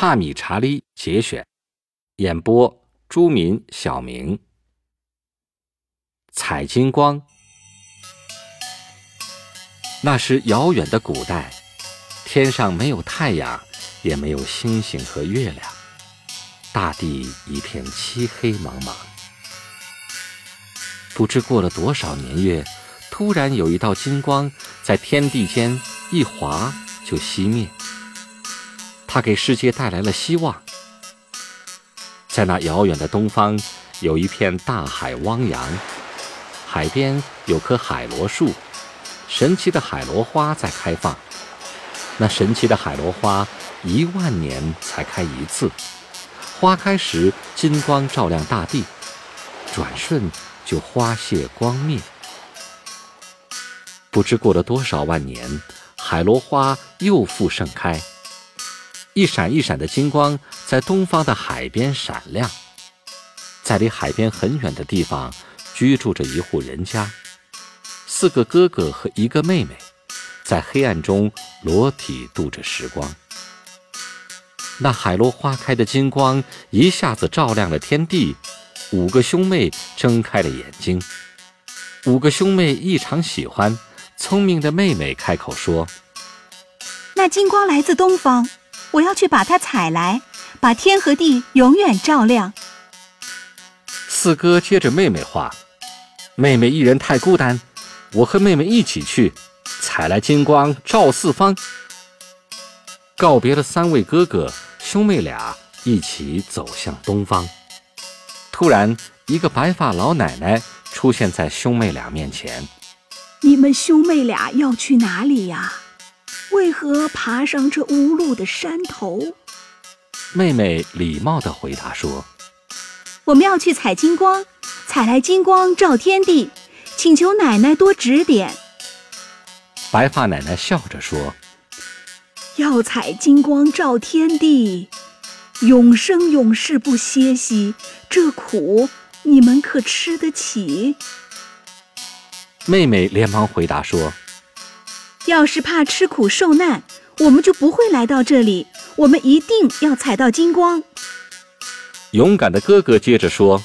帕米查利节选，演播：朱民、小明。采金光。那是遥远的古代，天上没有太阳，也没有星星和月亮，大地一片漆黑茫茫。不知过了多少年月，突然有一道金光在天地间一划就熄灭。它给世界带来了希望。在那遥远的东方，有一片大海汪洋，海边有棵海螺树，神奇的海螺花在开放。那神奇的海螺花，一万年才开一次。花开时，金光照亮大地，转瞬就花谢光灭。不知过了多少万年，海螺花又复盛开。一闪一闪的金光在东方的海边闪亮，在离海边很远的地方居住着一户人家，四个哥哥和一个妹妹，在黑暗中裸体度着时光。那海螺花开的金光一下子照亮了天地，五个兄妹睁开了眼睛。五个兄妹异常喜欢，聪明的妹妹开口说：“那金光来自东方。”我要去把它采来，把天和地永远照亮。四哥接着妹妹话：“妹妹一人太孤单，我和妹妹一起去，采来金光照四方。”告别了三位哥哥，兄妹俩一起走向东方。突然，一个白发老奶奶出现在兄妹俩面前：“你们兄妹俩要去哪里呀？”为何爬上这无路的山头？妹妹礼貌地回答说：“我们要去采金光，采来金光照天地，请求奶奶多指点。”白发奶奶笑着说：“要采金光照天地，永生永世不歇息，这苦你们可吃得起？”妹妹连忙回答说。要是怕吃苦受难，我们就不会来到这里。我们一定要采到金光。勇敢的哥哥接着说：“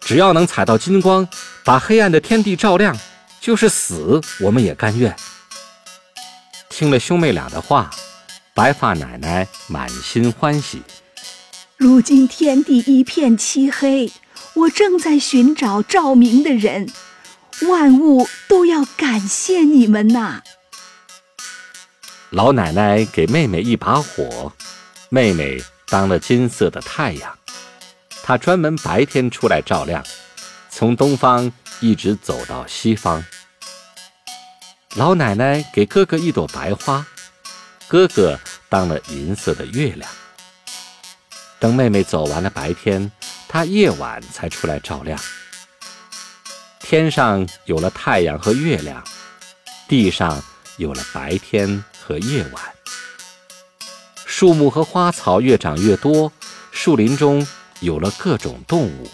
只要能采到金光，把黑暗的天地照亮，就是死我们也甘愿。”听了兄妹俩的话，白发奶奶满心欢喜。如今天地一片漆黑，我正在寻找照明的人，万物都要感谢你们呐。老奶奶给妹妹一把火，妹妹当了金色的太阳，她专门白天出来照亮，从东方一直走到西方。老奶奶给哥哥一朵白花，哥哥当了银色的月亮。等妹妹走完了白天，她夜晚才出来照亮。天上有了太阳和月亮，地上有了白天。和夜晚，树木和花草越长越多，树林中有了各种动物。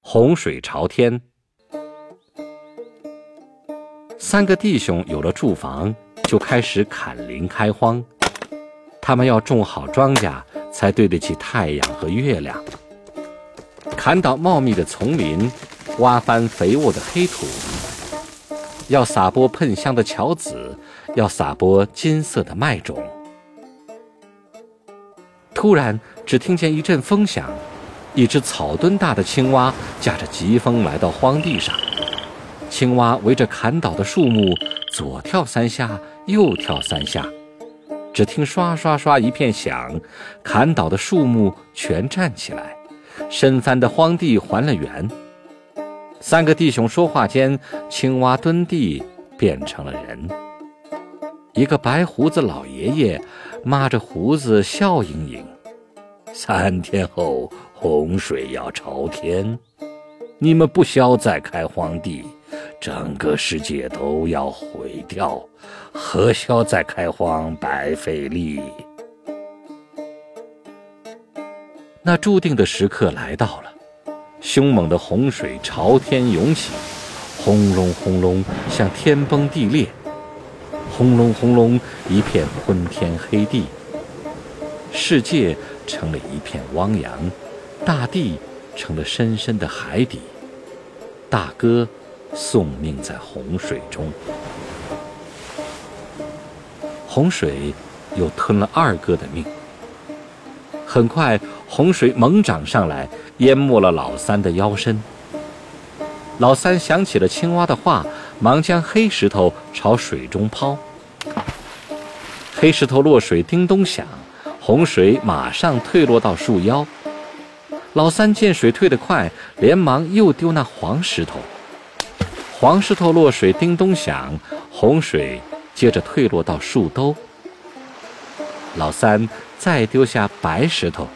洪水朝天，三个弟兄有了住房，就开始砍林开荒。他们要种好庄稼，才对得起太阳和月亮。砍倒茂密的丛林。挖翻肥沃的黑土，要撒播喷香的乔子，要撒播金色的麦种。突然，只听见一阵风响，一只草墩大的青蛙驾着疾风来到荒地上。青蛙围着砍倒的树木左跳三下，右跳三下。只听刷刷刷一片响，砍倒的树木全站起来，深翻的荒地还了原。三个弟兄说话间，青蛙蹲地变成了人，一个白胡子老爷爷，抹着胡子笑盈盈。三天后洪水要朝天，你们不消再开荒地，整个世界都要毁掉，何消再开荒白费力？那注定的时刻来到了，凶猛的洪水朝天涌起，轰隆轰隆，像天崩地裂。轰隆轰隆，一片昏天黑地，世界成了一片汪洋，大地成了深深的海底。大哥送命在洪水中，洪水又吞了二哥的命。很快，洪水猛涨上来，淹没了老三的腰身。老三想起了青蛙的话，忙将黑石头朝水中抛。黑石头落水，叮咚响，洪水马上退落到树腰。老三见水退得快，连忙又丢那黄石头。黄石头落水，叮咚响，洪水接着退落到树兜。老三再丢下白石头，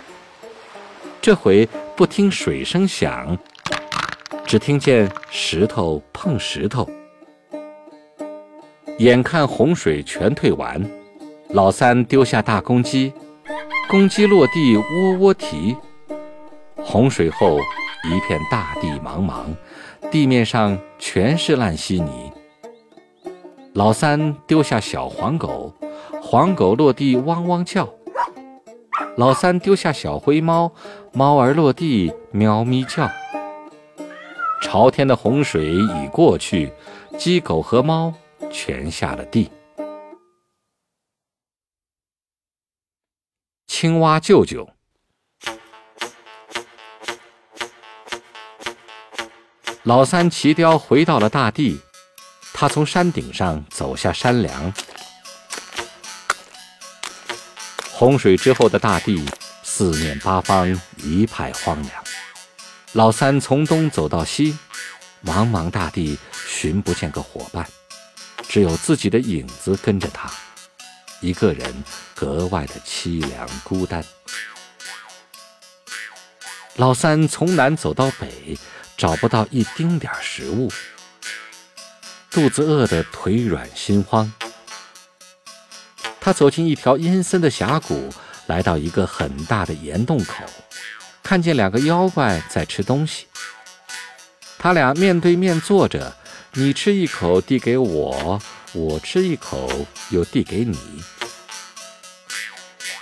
这回不听水声响。只听见石头碰石头，眼看洪水全退完，老三丢下大公鸡，公鸡落地喔喔啼。洪水后一片大地茫茫，地面上全是烂稀泥。老三丢下小黄狗，黄狗落地汪汪叫。老三丢下小灰猫，猫儿落地喵咪叫。朝天的洪水已过去，鸡狗和猫全下了地。青蛙舅舅，老三骑雕回到了大地，他从山顶上走下山梁。洪水之后的大地，四面八方一派荒凉。老三从东走到西，茫茫大地寻不见个伙伴，只有自己的影子跟着他，一个人格外的凄凉孤单。老三从南走到北，找不到一丁点食物，肚子饿得腿软心慌。他走进一条阴森的峡谷，来到一个很大的岩洞口。看见两个妖怪在吃东西，他俩面对面坐着，你吃一口递给我，我吃一口又递给你。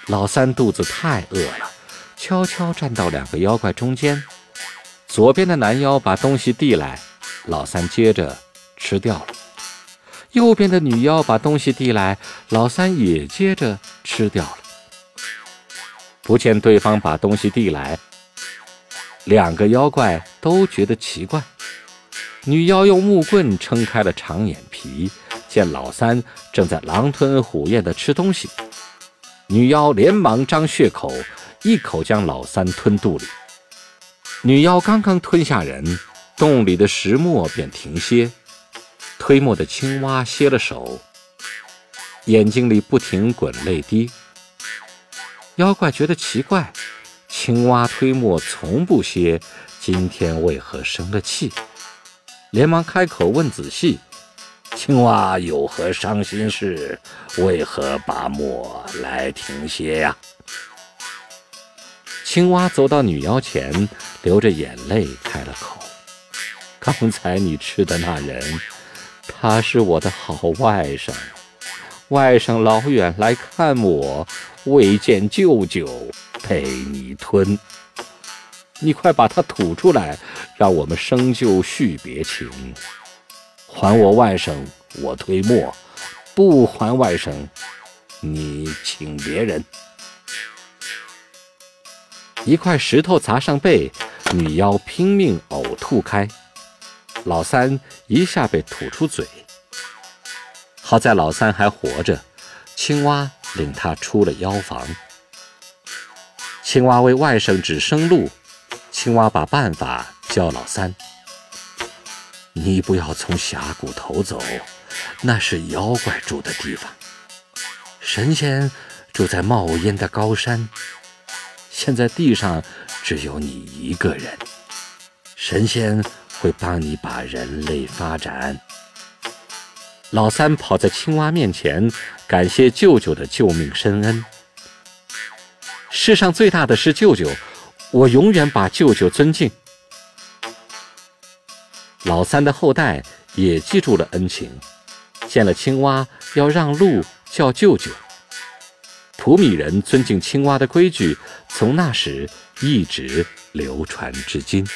老三肚子太饿了，悄悄站到两个妖怪中间。左边的男妖把东西递来，老三接着吃掉了；右边的女妖把东西递来，老三也接着吃掉了。不见对方把东西递来。两个妖怪都觉得奇怪。女妖用木棍撑开了长眼皮，见老三正在狼吞虎咽地吃东西，女妖连忙张血口，一口将老三吞肚里。女妖刚刚吞下人，洞里的石磨便停歇，推磨的青蛙歇了手，眼睛里不停滚泪滴。妖怪觉得奇怪。青蛙推磨从不歇，今天为何生了气？连忙开口问仔细：“青蛙有何伤心事？为何把磨来停歇呀？”青蛙走到女妖前，流着眼泪开了口：“刚才你吃的那人，他是我的好外甥。外甥老远来看我，未见舅舅。”被你吞，你快把它吐出来，让我们生就续别情。还我外甥，我推磨；不还外甥，你请别人。一块石头砸上背，女妖拼命呕吐开，老三一下被吐出嘴。好在老三还活着，青蛙领他出了妖房。青蛙为外甥指生路，青蛙把办法教老三：你不要从峡谷头走，那是妖怪住的地方。神仙住在冒烟的高山，现在地上只有你一个人。神仙会帮你把人类发展。老三跑在青蛙面前，感谢舅舅的救命深恩。世上最大的是舅舅，我永远把舅舅尊敬。老三的后代也记住了恩情，见了青蛙要让路叫舅舅。普米人尊敬青蛙的规矩，从那时一直流传至今。